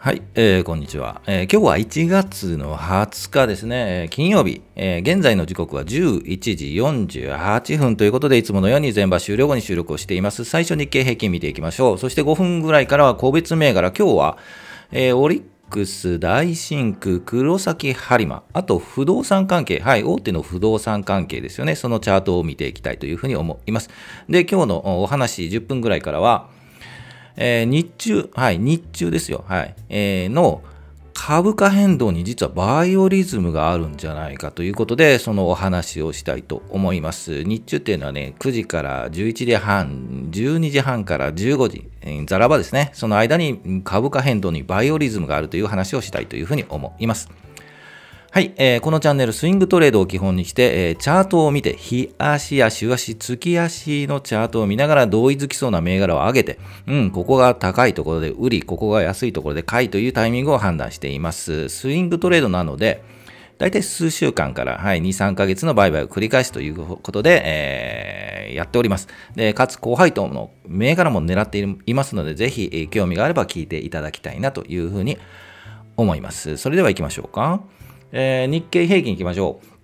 はい、えー、こんにちは、えー、今日は1月の20日ですね、えー、金曜日、えー、現在の時刻は11時48分ということで、いつものように全場終了後に収録をしています。最初日経平均見ていきましょう。そして5分ぐらいからは個別銘柄、今日は、えー、オリックス、大真空、黒崎播磨、あと不動産関係、はい、大手の不動産関係ですよね、そのチャートを見ていきたいというふうに思います。で、今日のお話10分ぐらいからは、えー、日中、はい、日中ですよ、はい、えー、の株価変動に実はバイオリズムがあるんじゃないかということで、そのお話をしたいと思います。日中っていうのはね、9時から11時半、12時半から15時、ザラバですね、その間に株価変動にバイオリズムがあるという話をしたいというふうに思います。はい、えー、このチャンネルスイングトレードを基本にして、えー、チャートを見て、日足や週足、月足のチャートを見ながら同意づきそうな銘柄を上げて、うん、ここが高いところで売り、ここが安いところで買いというタイミングを判断しています。スイングトレードなので、大体数週間から、はい、2、3ヶ月の売買を繰り返すということで、えー、やっております。で、かつ高配当の銘柄も狙っていますので、ぜひ、えー、興味があれば聞いていただきたいなというふうに思います。それでは行きましょうか。えー、日経平均いきましょう。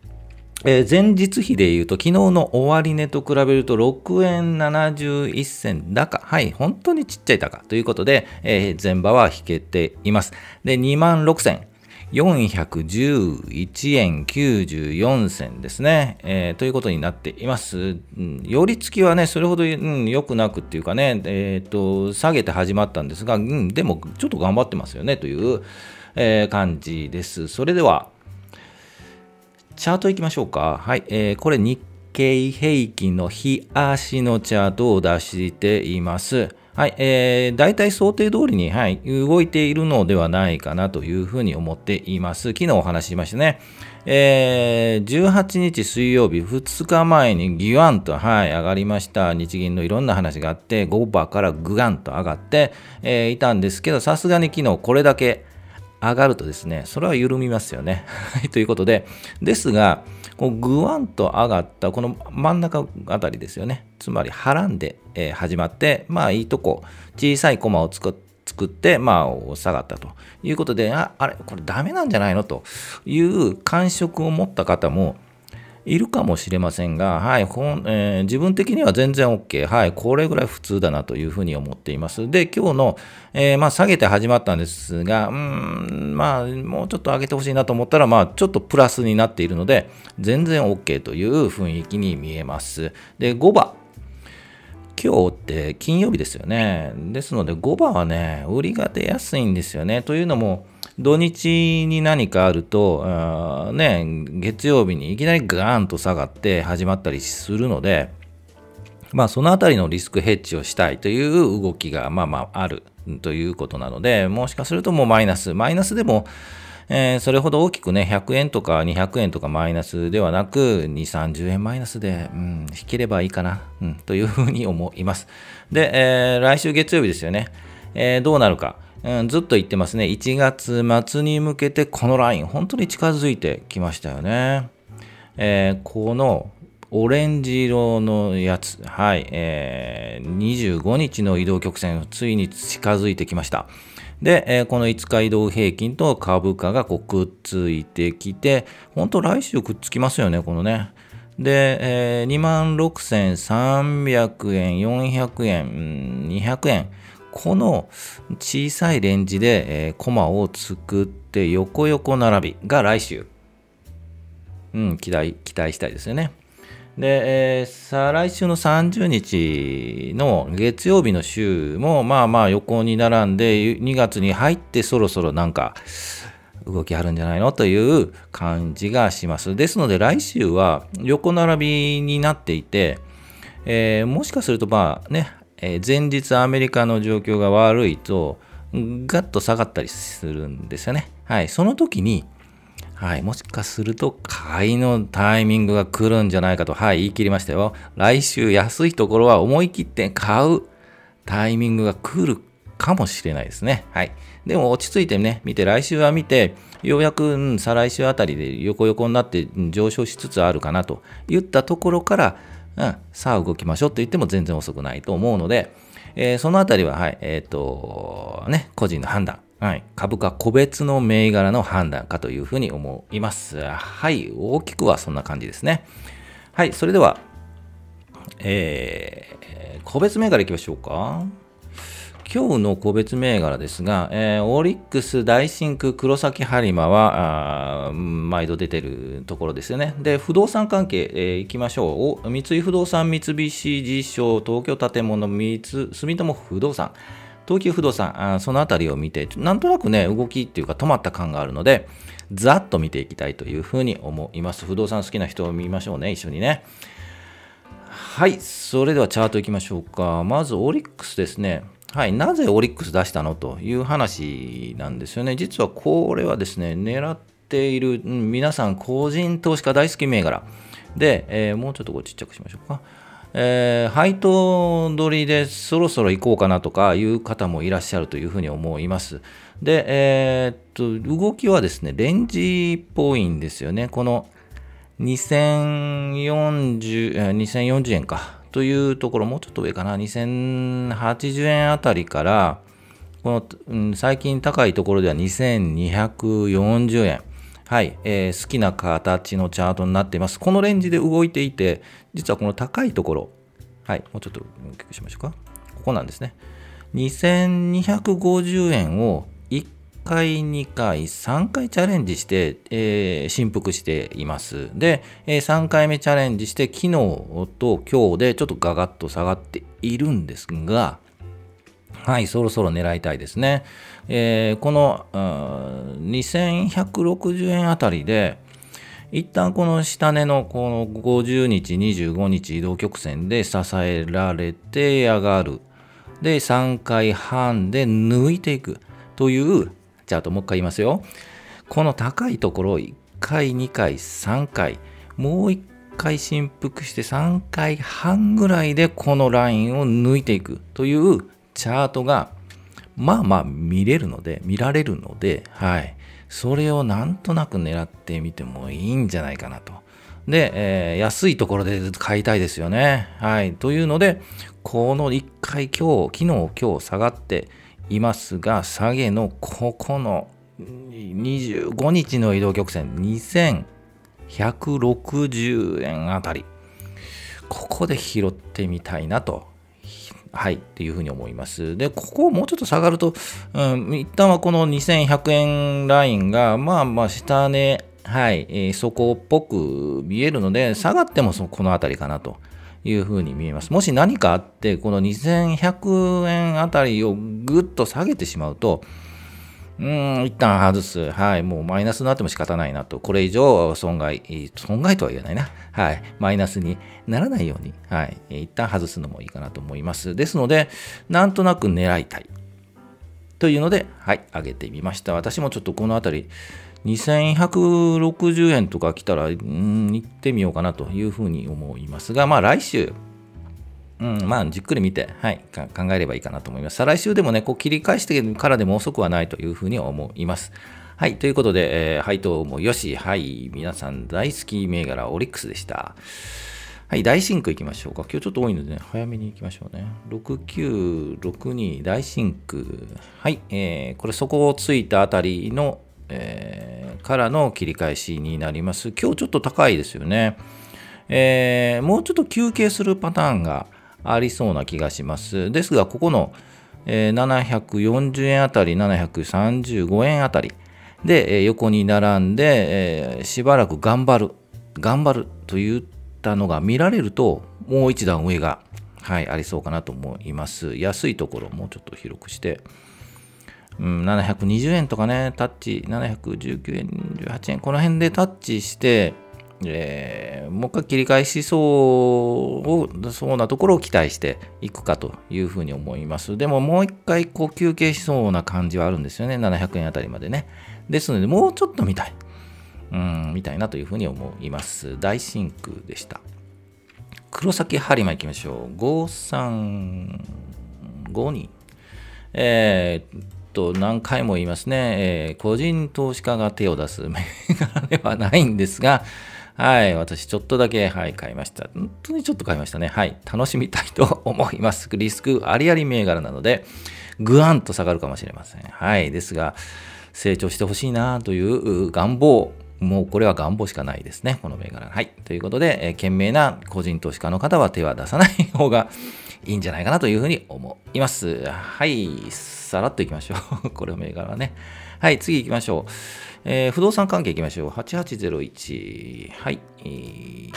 えー、前日比で言うと、昨日の終値と比べると6円71銭高。はい、本当にちっちゃい高ということで、えー、前場は引けています。で、2万6千。411円94銭ですね、えー、ということになっています。うん、寄り付きはね、それほど良、うん、くなくっていうかね、えーと、下げて始まったんですが、うん、でもちょっと頑張ってますよねという、えー、感じです。それでは、チャートいきましょうか。はい。えー、これ日経平均の日足のチャートを出しています。はい。えー、大体想定通りに、はい、動いているのではないかなというふうに思っています。昨日お話ししましたね。えー、18日水曜日、2日前にギュワンと、はい、上がりました。日銀のいろんな話があって、5番からグガンと上がって、えー、いたんですけど、さすがに昨日これだけ、上がるとですね、それは緩みますよね。ということで、ですが、こうぐわんと上がったこの真ん中あたりですよね。つまり、はらんで、えー、始まって、まあいいとこ、小さいコマを作って、作って、まあ、下がったということで、あ、あれ、これダメなんじゃないの？という感触を持った方もいるかもしれませんが、はいほんえー、自分的には全然 OK、はい、これぐらい普通だなというふうに思っています。で、今日の、えー、まあ、下げて始まったんですが、うん、まあ、もうちょっと上げてほしいなと思ったら、まあ、ちょっとプラスになっているので、全然 OK という雰囲気に見えます。で、5番。今日って金曜日ですよね。ですので5番はね、売りが出やすいんですよね。というのも、土日に何かあると、ね、月曜日にいきなりガーンと下がって始まったりするので、まあ、そのあたりのリスクヘッジをしたいという動きが、まあまああるということなので、もしかするともうマイナス、マイナスでも、えー、それほど大きくね、100円とか200円とかマイナスではなく、2、30円マイナスで、うん、引ければいいかな、うん、というふうに思います。で、えー、来週月曜日ですよね。えー、どうなるか。ん、ずっと言ってますね。1月末に向けてこのライン、本当に近づいてきましたよね。えー、このオレンジ色のやつ、はい、えー、25日の移動曲線、ついに近づいてきました。で、えー、この5日移動平均と株価がこうくっついてきて、本当来週くっつきますよね、このね。で、えー、26,300円、400円、200円。この小さいレンジで、えー、コマを作って横横並びが来週、うん、期待、期待したいですよね。で、えー、再来週の30日の月曜日の週も、まあまあ横に並んで、2月に入ってそろそろなんか、動きあるんじゃないの？という感じがします。ですので来週は横並びになっていて、えー、もしかするとまあね、えー、前日アメリカの状況が悪いと、ガッと下がったりするんですよね。はい。その時に、はい。もしかすると、買いのタイミングが来るんじゃないかと、はい。言い切りましたよ。来週安いところは思い切って買うタイミングが来るかもしれないですね。はい。でも落ち着いてね、見て、来週は見て、ようやく、うん、再来週あたりで横横になって上昇しつつあるかなといったところから、うん、さあ動きましょうと言っても全然遅くないと思うので、えー、そのあたりは、はい、えっ、ー、と、ね、個人の判断、はい、株価個別の銘柄の判断かというふうに思います。はい、大きくはそんな感じですね。はい、それでは、えー、個別銘柄いきましょうか。今日の個別銘柄ですが、えー、オリックス、大真空、黒崎播磨は毎度出てるところですよね。で、不動産関係、えー、いきましょう。三井不動産、三菱地所、東京建物、三住友不動産、東急不動産、あそのあたりを見て、なんとなくね、動きっていうか止まった感があるので、ざっと見ていきたいというふうに思います。不動産好きな人を見ましょうね、一緒にね。はい、それではチャートいきましょうか。まず、オリックスですね。はい、なぜオリックス出したのという話なんですよね。実はこれはですね、狙っている、皆さん個人投資家大好き銘柄で、えー、もうちょっとこうちっちゃくしましょうか。えー、配当取りでそろそろ行こうかなとかいう方もいらっしゃるというふうに思います。で、えー、っと、動きはですね、レンジっぽいんですよね。この2040、2040円か。というところ、もうちょっと上かな、2080円あたりから、この、うん、最近高いところでは2240円。はい、えー、好きな形のチャートになっています。このレンジで動いていて、実はこの高いところ、はい、もうちょっと大きくしましょうか。ここなんですね。2250円を回、2回、3回チャレンジして、えー、振幅しています。で、えー、3回目チャレンジして、昨日と今日でちょっとガガッと下がっているんですが、はい、そろそろ狙いたいですね。えー、この2160円あたりで、一旦この下値のこの50日、25日移動曲線で支えられて上がる。で、3回半で抜いていくというチャートもう一回言いますよ。この高いところを1回、2回、3回、もう1回振幅して3回半ぐらいでこのラインを抜いていくというチャートがまあまあ見れるので、見られるので、はい。それをなんとなく狙ってみてもいいんじゃないかなと。で、えー、安いところで買いたいですよね。はい。というので、この1回今日、昨日今日下がって、いますが、下げのここの25日の移動曲線2160円あたり、ここで拾ってみたいなと。はい、っていうふうに思います。で、ここをもうちょっと下がると、うん、一旦はこの2100円ラインが、まあまあ下値、はい、えー、底っぽく見えるので、下がってもそこの辺りかなと。いうふうに見えます。もし何かあって、この2100円あたりをぐっと下げてしまうと、うん、一旦外す。はい。もうマイナスになっても仕方ないなと。これ以上損害、損害とは言えないな。はい。マイナスにならないように、はい。一旦外すのもいいかなと思います。ですので、なんとなく狙いたい。というので、はい。上げてみました。私もちょっとこのあたり、2160円とか来たら、うん、行ってみようかなというふうに思いますが、まあ来週、うん、まあじっくり見て、はい、考えればいいかなと思います。再来週でもね、こう切り返してからでも遅くはないというふうに思います。はい、ということで、えー、配当もよし、はい、皆さん大好き銘柄オリックスでした。はい、大真空いきましょうか。今日ちょっと多いので、ね、早めに行きましょうね。6962大真空。はい、えー、これ底をついたあたりのえー、からの切り返しになります。今日ちょっと高いですよね。えー、もうちょっと休憩するパターンがありそうな気がします。ですが、ここの、えー、740円あたり、735円あたりで、えー、横に並んで、えー、しばらく頑張る、頑張るといったのが見られると、もう一段上が、はい、ありそうかなと思います。安いところもうちょっと広くして、うん、720円とかね、タッチ、719円、18円、この辺でタッチして、えー、もう一回切り返しそうそうなところを期待していくかというふうに思います。でももう一回こう休憩しそうな感じはあるんですよね。700円あたりまでね。ですので、もうちょっと見たい。うん、見たいなというふうに思います。大真空でした。黒崎播磨いきましょう。5352。えー、と何回も言いますね、えー、個人投資家が手を出す 銘柄ではないんですが、はい、私ちょっとだけ、はい、買いました。本当にちょっと買いましたね。はい、楽しみたいと思います。リスクありあり銘柄なので、ぐわんと下がるかもしれません。はい。ですが、成長してほしいなという願望、もうこれは願望しかないですね、この銘柄。はい。ということで、えー、懸命な個人投資家の方は手は出さない方がいいんじゃないかなというふうに思います。はい。さらっといきましょう。これを銘柄ね。はい。次行きましょう。えー、不動産関係行きましょう。8801。はい。えー、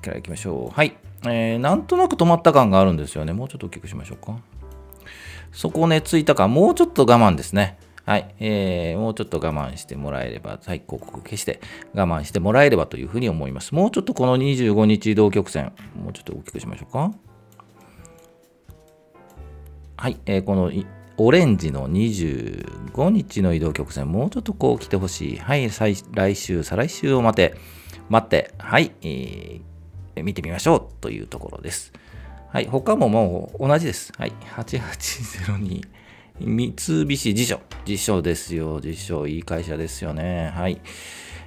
から行きましょう。はい。えー、なんとなく止まった感があるんですよね。もうちょっと大きくしましょうか。そこね、ついたか、もうちょっと我慢ですね。はい、えー、もうちょっと我慢してもらえれば、はい、広告消して我慢してもらえればというふうに思います。もうちょっとこの25日移動曲線、もうちょっと大きくしましょうか。はい、えー、このオレンジの25日の移動曲線、もうちょっとこう来てほしい。はい、来週、再来週を待て、待って、はい、えー、見てみましょうというところです。はい、他ももう同じです。はい、8802。三菱地所。地所ですよ。地所。いい会社ですよね。はい。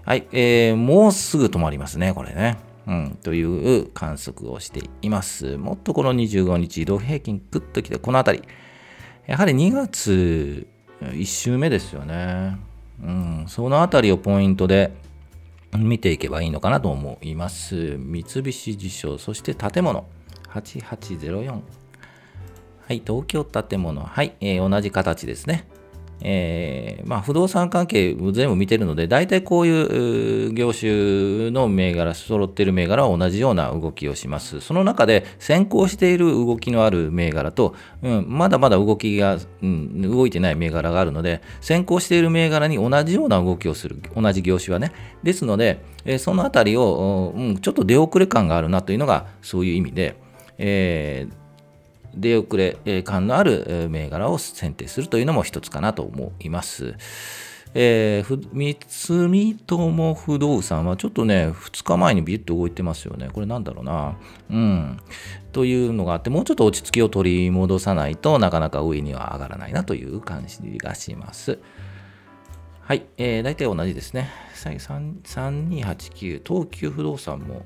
はい。えー、もうすぐ止まりますね。これね。うん。という観測をしています。もっとこの25日移動平均グッときて、このあたり。やはり2月1週目ですよね。うん。そのあたりをポイントで見ていけばいいのかなと思います。三菱地所、そして建物。8804。はい、東京建物。はい、えー、同じ形ですね。えー、まあ、不動産関係を全部見てるので、大体こういう業種の銘柄、揃っている銘柄は同じような動きをします。その中で先行している動きのある銘柄と、うん、まだまだ動きが、うん、動いてない銘柄があるので、先行している銘柄に同じような動きをする、同じ業種はね。ですので、えー、そのあたりを、うん、ちょっと出遅れ感があるなというのが、そういう意味で、えー出遅れ感のある銘柄を選定するというのも一つかなと思います。えー、三住友不動産はちょっとね、2日前にビュッと動いてますよね。これなんだろうな。うん。というのがあって、もうちょっと落ち着きを取り戻さないとなかなか上には上がらないなという感じがします。はい。えー、大体同じですね。3289、東急不動産も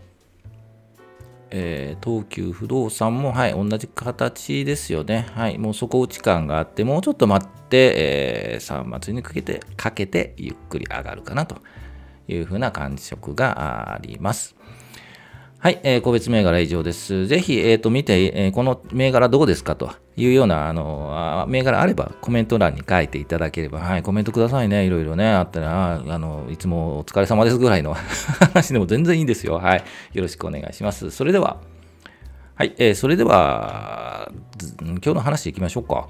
えー、東急不動産も、はい、同じ形ですよね。はい、もう底打ち感があって、もうちょっと待って、えー、3末にかけて、かけて、ゆっくり上がるかなというふうな感触があります。はい、えー、個別銘柄以上です。ぜひ、えー、と見て、えー、この銘柄どうですかというようなあの銘柄あればコメント欄に書いていただければ、はい、コメントくださいね。いろいろね、あったら、あのいつもお疲れ様ですぐらいの 話でも全然いいんですよ。はい、よろしくお願いします。それでは、はい、えー、それでは、今日の話いきましょうか。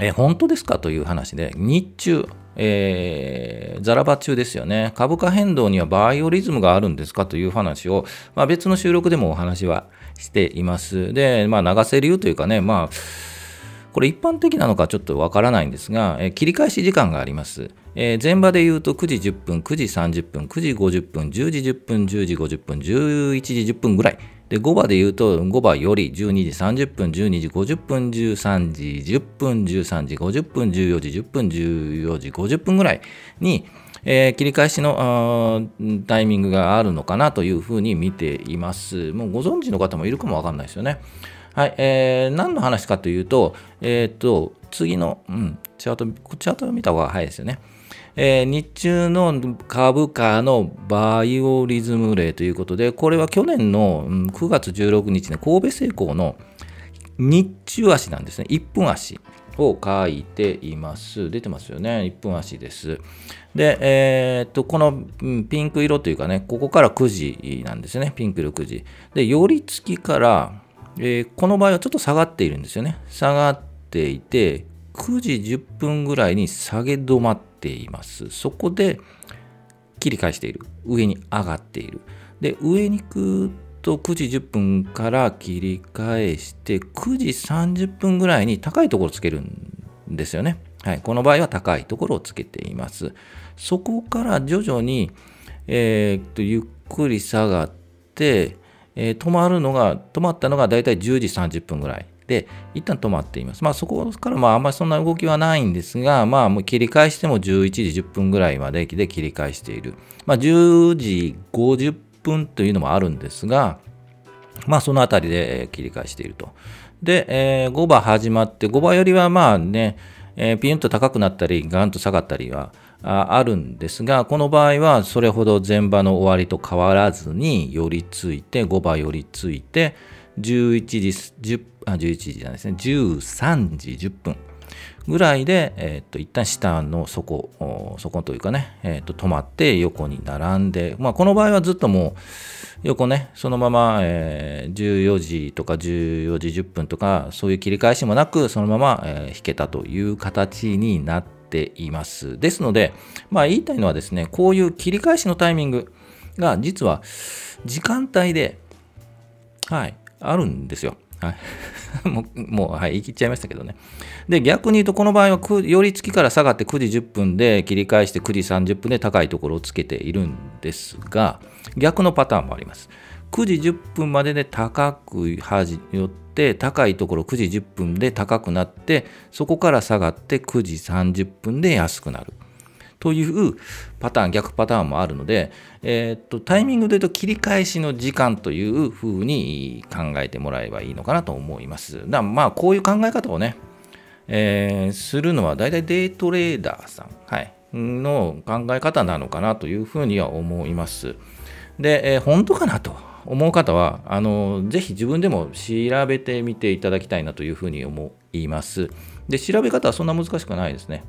えー、本当ですかという話で、日中、えー、ザラバ中ですよね。株価変動にはバイオリズムがあるんですかという話を、まあ、別の収録でもお話はしています。で、まあ、流せ流というかね、まあ、これ一般的なのかちょっとわからないんですが、えー、切り返し時間があります。えー、前場で言うと9時10分、9時30分、9時50分、10時10分、10時50分、11時10分ぐらい。で、5番で言うと、5番より12時30分、12時50分、13時10分、13時50分、14時10分、14時50分ぐらいに、えー、切り返しのタイミングがあるのかなというふうに見ています。もうご存知の方もいるかもわかんないですよね。はい、えー、何の話かというと、えっ、と、次の、うん、チャート、チャートを見た方が早いですよね。えー、日中の株価のバイオリズム例ということで、これは去年の9月16日の神戸製鋼の日中足なんですね。1分足を書いています。出てますよね。1分足です。で、えー、っと、このピンク色というかね、ここから9時なんですね。ピンク色9時。で、寄り付きから、えー、この場合はちょっと下がっているんですよね。下がっていて、9時10分ぐらいに下げ止まってています。そこで切り返している。上に上がっている。で、上に行くと9時10分から切り返して9時30分ぐらいに高いところをつけるんですよね。はい、この場合は高いところをつけています。そこから徐々に、えー、っとゆっくり下がって、えー、止まるのが、止まったのがだいたい10時30分ぐらい。で、一旦止まっています。まあそこからまああんまりそんな動きはないんですが、まあもう切り返しても11時10分ぐらいまで駅で切り返している。まあ10時50分というのもあるんですが、まあそのあたりで切り返していると。で、えー、5番始まって、5番よりはまあね、えー、ピンと高くなったり、ガンと下がったりはあるんですが、この場合はそれほど前場の終わりと変わらずに寄りついて、5番寄りついて、11時10あ11時じゃないですね、13時10分ぐらいで、えっ、と、一旦下の底、底というかね、えっ、と、止まって横に並んで、まあ、この場合はずっともう、横ね、そのまま、えー、14時とか14時10分とか、そういう切り返しもなく、そのまま、えー、引けたという形になっています。ですので、まあ、言いたいのはですね、こういう切り返しのタイミングが、実は、時間帯で、はい、あるんですよ。はい。もう、もう、はい、言い切っちゃいましたけどね。で、逆に言うと、この場合は、寄り付きから下がって9時10分で切り返して9時30分で高いところをつけているんですが、逆のパターンもあります。9時10分までで高くはじよって、高いところ9時10分で高くなって、そこから下がって9時30分で安くなる。というパターン、逆パターンもあるので、え、っとタイミングで言うと切り返しの時間というふうに考えてもらえばいいのかなと思います。だまあ、こういう考え方をね、えー、するのは大体デイトレーダーさん、はい、の考え方なのかなというふうには思います。で、えー、本当かなと思う方は、あのぜひ自分でも調べてみていただきたいなというふうに思います。で、調べ方はそんな難しくないですね。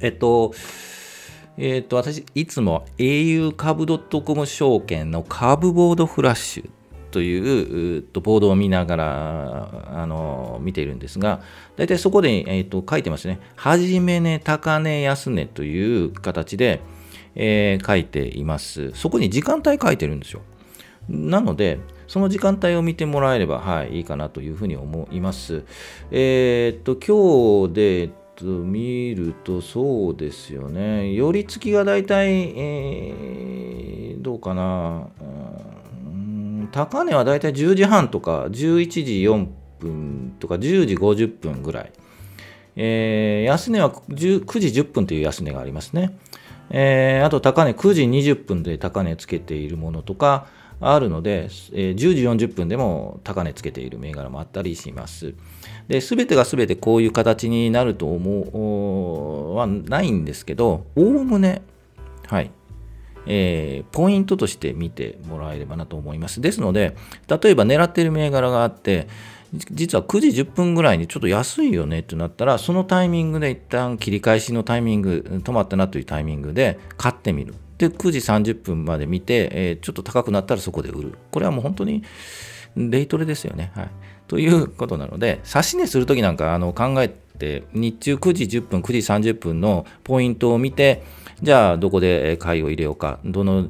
えっと、えっと、私、いつも au 株 .com 証券の株ボードフラッシュというボードを見ながらあの見ているんですが、大体そこで、えーと、書いてますね。はじめ値、高値、安値という形で、えー、書いています。そこに時間帯書いてるんですよ。なので、その時間帯を見てもらえれば、はい、いいかなというふうに思います。えっ、と、今日で、と見るとそうですよね。寄り付きが大体、えー、どうかな。高値は大体10時半とか11時4分とか10時50分ぐらい。えー、安値は9時10分という安値がありますね。えー、あと高値9時20分で高値つけているものとかあるので、えー、10時40分でも高値つけている銘柄もあったりします。で、すべてがすべてこういう形になると思うはないんですけど、おおむね、はい、えー、ポイントとして見てもらえればなと思います。ですので、例えば狙っている銘柄があって、実は9時10分ぐらいにちょっと安いよねってなったら、そのタイミングで一旦切り返しのタイミング、止まったなというタイミングで買ってみる。で、9時30分まで見て、えー、ちょっと高くなったらそこで売る。これはもう本当にデイトレですよね。はい。ということなので、指し値するときなんかあの考えて、日中9時10分、9時30分のポイントを見て、じゃあどこで買いを入れようか、どの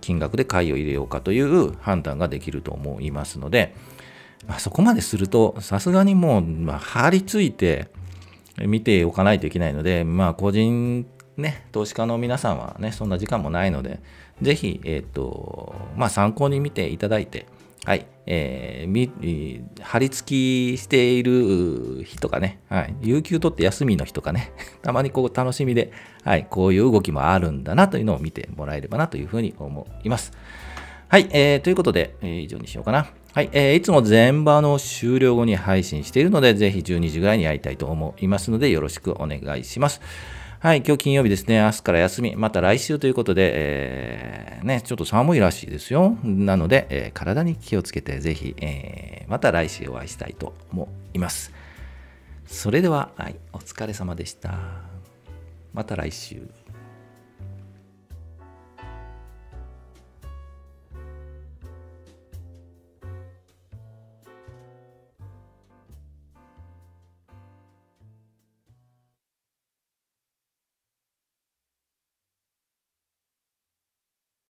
金額で買いを入れようかという判断ができると思いますので、まあ、そこまですると、さすがにもう、まあ、張り付いて見ておかないといけないので、まあ、個人ね、投資家の皆さんはね、そんな時間もないので、ぜひ、えっ、ー、と、まあ、参考に見ていただいて、はい、えー、貼り付きしている日とかね、はい、有給取って休みの日とかね、たまにこう楽しみで、はい、こういう動きもあるんだなというのを見てもらえればなというふうに思います。はい、えー、ということで、えー、以上にしようかな。はい、えー、いつも全場の終了後に配信しているので、ぜひ12時ぐらいにやりたいと思いますので、よろしくお願いします。はい、今日金曜日ですね、明日から休み、また来週ということで、えー、ね、ちょっと寒いらしいですよ。なので、えー、体に気をつけて、ぜひ、えー、また来週お会いしたいと思います。それでは、はい、お疲れ様でした。また来週。